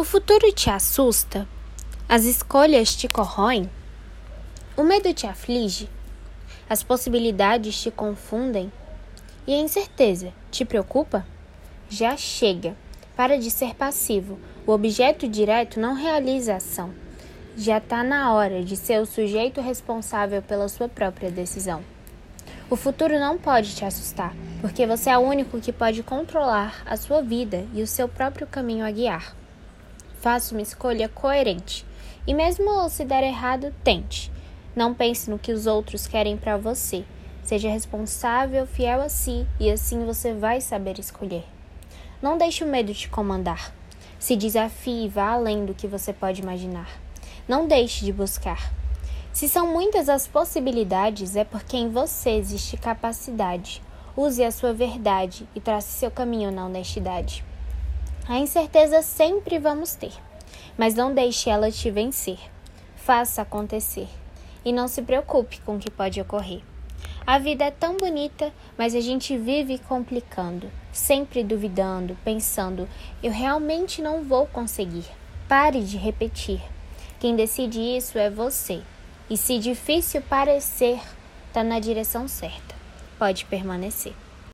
O futuro te assusta? As escolhas te corroem? O medo te aflige? As possibilidades te confundem? E a incerteza te preocupa? Já chega! Para de ser passivo. O objeto direto não realiza ação. Já está na hora de ser o sujeito responsável pela sua própria decisão. O futuro não pode te assustar, porque você é o único que pode controlar a sua vida e o seu próprio caminho a guiar. Faça uma escolha coerente. E mesmo se der errado, tente. Não pense no que os outros querem para você. Seja responsável, fiel a si, e assim você vai saber escolher. Não deixe o medo te comandar. Se desafie e vá além do que você pode imaginar. Não deixe de buscar. Se são muitas as possibilidades, é porque em você existe capacidade. Use a sua verdade e trace seu caminho na honestidade. A incerteza sempre vamos ter, mas não deixe ela te vencer. Faça acontecer e não se preocupe com o que pode ocorrer. A vida é tão bonita, mas a gente vive complicando, sempre duvidando, pensando: eu realmente não vou conseguir. Pare de repetir. Quem decide isso é você. E se difícil parecer, está na direção certa. Pode permanecer.